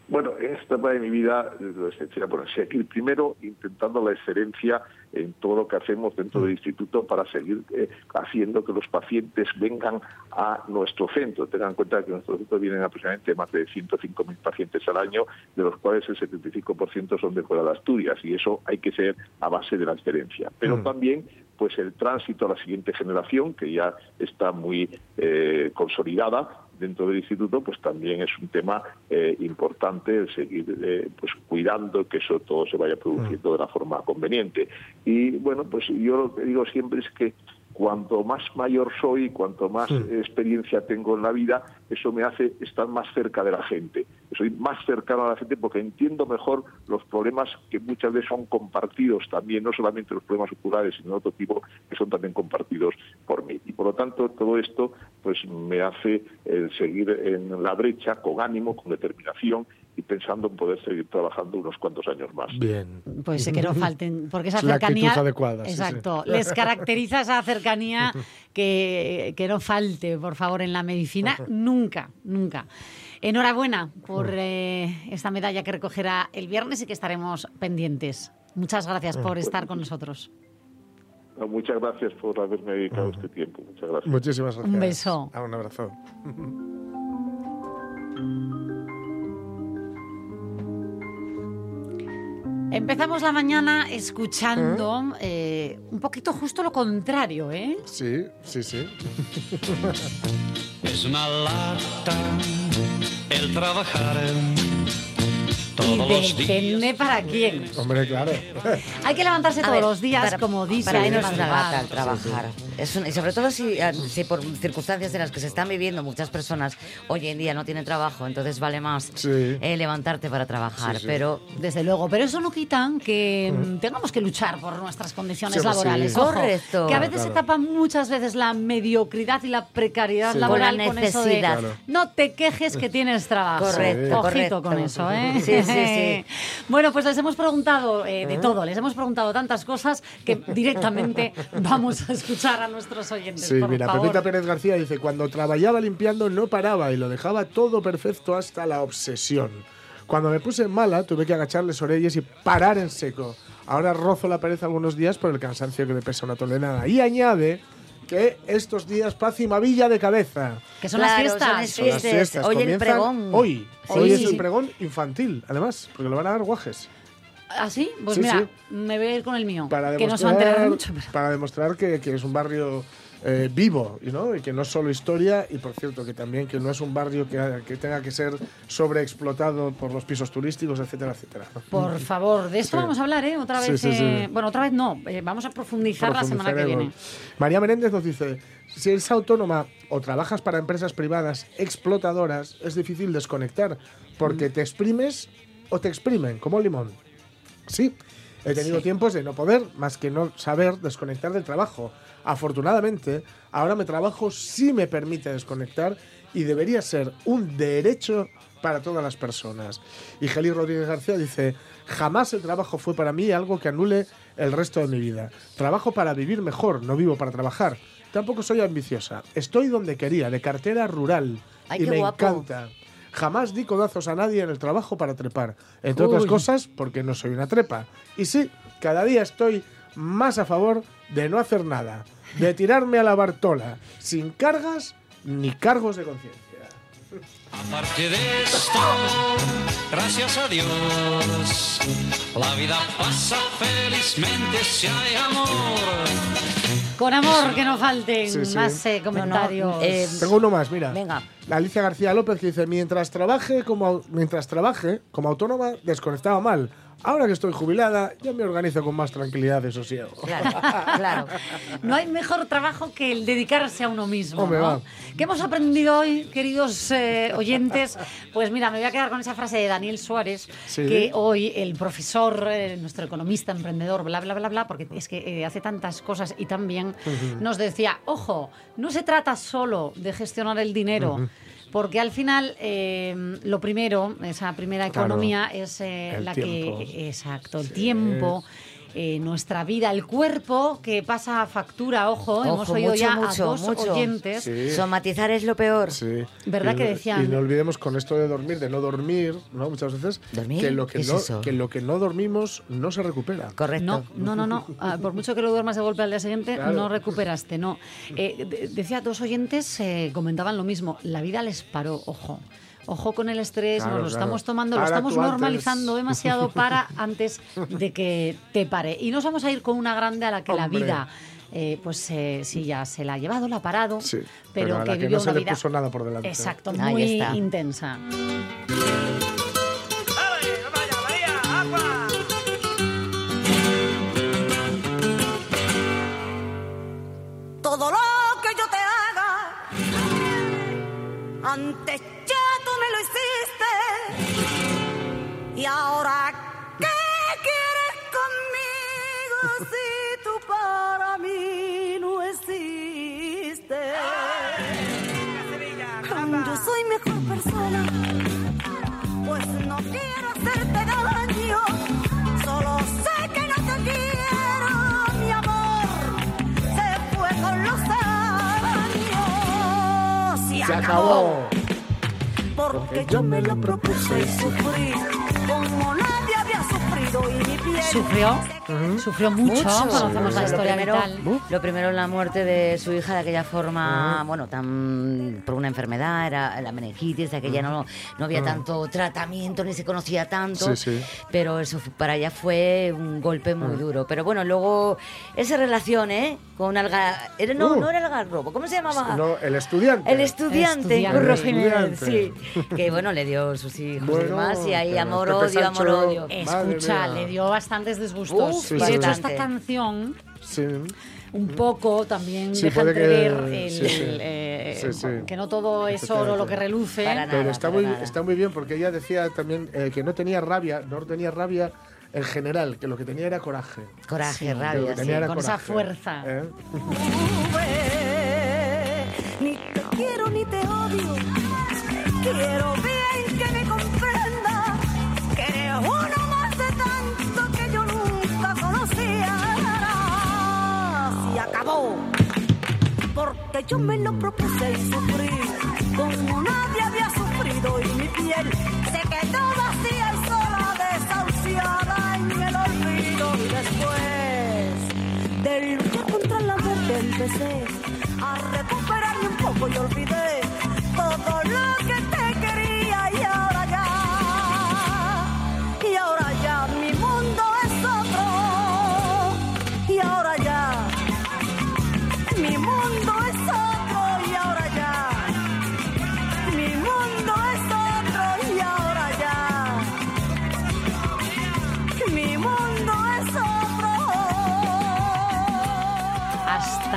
Bueno, en esta etapa de mi vida, lo esencial, bueno, seguir primero intentando la excelencia en todo lo que hacemos dentro del instituto para seguir eh, haciendo que los pacientes vengan a nuestro centro. Tengan en cuenta que en nuestro centro vienen aproximadamente más de 105.000 pacientes al año, de los cuales el 75% son de fuera de Asturias, y eso hay que ser a base de la excelencia. Pero Mm. también pues el tránsito a la siguiente generación, que ya está muy eh, consolidada dentro del instituto, pues también es un tema eh, importante el seguir eh, pues cuidando que eso todo se vaya produciendo de la forma conveniente. Y bueno, pues yo lo que digo siempre es que cuanto más mayor soy, cuanto más experiencia tengo en la vida, eso me hace estar más cerca de la gente. Soy más cercano a la gente porque entiendo mejor los problemas que muchas veces son compartidos también, no solamente los problemas oculares, sino de otro tipo que son también compartidos por mí. Y por lo tanto, todo esto pues me hace eh, seguir en la brecha con ánimo, con determinación y pensando en poder seguir trabajando unos cuantos años más. Bien. Pues que no falten, porque esa Es la cercanía. adecuada, sí, sí. exacto. Les caracteriza esa cercanía que, que no falte, por favor, en la medicina. Nunca, nunca. Enhorabuena por eh, esta medalla que recogerá el viernes y que estaremos pendientes. Muchas gracias por estar con nosotros. No, Muchas gracias por haberme dedicado este tiempo. Muchas gracias. Muchísimas gracias. Un beso. Ah, un abrazo. Empezamos la mañana escuchando eh, un poquito justo lo contrario, ¿eh? Sí, sí, sí. Es una lata el trabajar todos Y los días. depende para quién. Hombre, claro. Hay que levantarse A todos ver, los días, para- como dice. Para no de gata al trabajar. Es un- y sobre todo si, eh, si por circunstancias en las que se están viviendo muchas personas hoy en día no tienen trabajo, entonces vale más eh, levantarte para trabajar. Sí, sí. Pero Desde luego, pero eso no quita que mm, tengamos que luchar por nuestras condiciones Sí, hombre, laborales. Ojo, Correcto. Que a veces Claro. se tapa muchas veces la mediocridad y la precariedad Sí. laboral Con la con eso de necesidad. Claro. no te quejes que tienes trabajo. Correcto, Ojito correcto. con eso, ¿eh? Sí, sí. Bueno, pues les hemos preguntado eh, de todo, les hemos preguntado tantas cosas que directamente vamos a escuchar a nuestros oyentes. Sí, por mira, favor. Pepita Pérez García dice, cuando trabajaba limpiando no paraba y lo dejaba todo perfecto hasta la obsesión. Cuando me puse mala tuve que agachar las orejas y parar en seco. Ahora rozo la pereza algunos días por el cansancio que me pesa una tonelada. Y añade que estos días paz y mavilla de cabeza. Que son las fiestas. son las Son las fiestas. Hoy el pregón. Hoy. Hoy, Hoy es el pregón infantil, además, porque lo van a dar guajes. ¿Ah, sí? Pues Sí, mira, sí. me voy a ir con el mío. Para que no se va a enterar demostrar, mucho. pero- para demostrar que, que es un barrio eh, vivo y, ¿no? y que no es solo historia y por cierto que también que no es un barrio que, que tenga que ser sobreexplotado por los pisos turísticos, etcétera, etcétera. Por favor, de esto Sí. vamos a hablar, ¿eh? Otra vez. sí, sí. eh, Bueno, otra vez no. eh, vamos a profundizar la semana que viene. María Menéndez nos dice, si eres autónoma o trabajas para empresas privadas explotadoras, es difícil desconectar Mm. porque te exprimes o te exprimen, como limón. Sí, he tenido Sí. tiempos de no poder, más que no saber desconectar del trabajo. Afortunadamente, ahora mi trabajo sí me permite desconectar y debería ser un derecho para todas las personas. Y Geli Rodríguez García dice, jamás el trabajo fue para mí algo que anule el resto de mi vida. Trabajo para vivir mejor, no vivo para trabajar. Tampoco soy ambiciosa. Estoy donde quería, de cartera rural. Ay, y me guapo. encanta. Jamás di codazos a nadie en el trabajo para trepar. Entre otras cosas, porque no soy una trepa. Y sí, cada día estoy más a favor de no hacer nada. De tirarme a la Bartola, sin cargas ni cargos de conciencia. Aparte de esto, gracias a Dios, la vida pasa felizmente si hay amor. Con amor, que no falten Sí, sí. más eh, comentarios. eh, Tengo uno más, mira. Venga. La Alicia García López que dice, mientras trabaje como, mientras trabaje como autónoma, desconectaba mal. Ahora que estoy jubilada, ya me organizo con más tranquilidad y sosiego. Claro, claro. No hay mejor trabajo que el dedicarse a uno mismo. Hombre, ¿no? va. ¿Qué hemos aprendido hoy, queridos eh, oyentes? Pues mira, me voy a quedar con esa frase de Daniel Suárez, Sí. que hoy el profesor, eh, nuestro economista, emprendedor, bla, bla, bla, bla, porque es que eh, hace tantas cosas y también Ujú. nos decía, ojo, no se trata solo de gestionar el dinero. Porque al final, eh, lo primero, esa primera Claro. economía es eh, la tiempo. que. Exacto, el tiempo. Eh, nuestra vida, el cuerpo que pasa factura, ojo, hemos Ojo, oído mucho, ya mucho, a dos mucho. oyentes. Sí. Somatizar es lo peor. Sí. ¿Verdad Y que no- decían? Y no olvidemos con esto de dormir, de no dormir, ¿no? Muchas veces. ¿Dormir? Que lo que, ¿Qué es no, eso? que lo que no dormimos no se recupera. Correcto. No, no, no, no. Ah, por mucho que lo duermas de golpe al día siguiente, Claro. no recuperaste, no. Eh, de- decía, dos oyentes eh, comentaban lo mismo. La vida les paró, ojo. Ojo con el estrés, Claro, nos lo claro. estamos tomando, lo estamos antes. normalizando demasiado para antes de que te pare. Y nos vamos a ir con una grande a la que la vida, eh, pues eh, sí, ya se la ha llevado, la ha parado, Sí, pero, pero a que la que vivió no se una le vida. puso nada por delante. Exacto, Ahí muy está. intensa. Todo lo que yo te haga, antes Y ahora, ¿qué quieres conmigo si tú para mí no existes? Yo soy mejor persona, pues no quiero hacerte daño. Solo sé que no te quiero, mi amor se fue con los años. Se acabó. Porque yo me lo propuse y sufrí como nadie y. Sufrió, sufrió mucho, conocemos la Lo historia primero, vital. lo primero, la muerte de su hija de aquella forma, bueno, tan por una enfermedad, era la meningitis, de aquella no, no había tanto tratamiento, ni se conocía tanto, Sí, sí. pero eso para ella fue un golpe muy duro. Pero bueno, luego esa relación, ¿eh? Con Alga... Era, no, Uh. no era el Algarrobo, ¿cómo se llamaba? No, el estudiante. El estudiante, Estudiante. El Jiménez, sí. estudiante. Que bueno, le dio sus hijos y Bueno, demás, y ahí pero amor, Pepe odio, amor, Sancho- odio. Madre Escucha, le dio bastantes disgustos. Uf, y de hecho, esta canción Sí. un poco también Sí, deja que- entrever el, sí, sí. el, eh, Sí, sí. que no todo es oro lo que reluce. Para nada. Pero está para muy, nada. está muy bien porque ella decía también eh, que no tenía rabia, no tenía rabia en general, que lo que tenía era coraje. Coraje, Que rabia, que con esa fuerza. ¿Eh? Ni te quiero ni te odio. Quiero bien Porque yo me lo propuse y sufrí como nadie había sufrido y mi piel se quedó vacía y sola desahuciada en el olvido. Y después de luchar contra la muerte empecé a recuperarme un poco y olvidé todo lo que te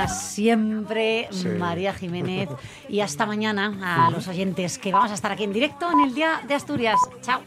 Siempre, Sí. María Jiménez. Y hasta mañana a los oyentes que vamos a estar aquí en directo en el Día de Asturias. Chao.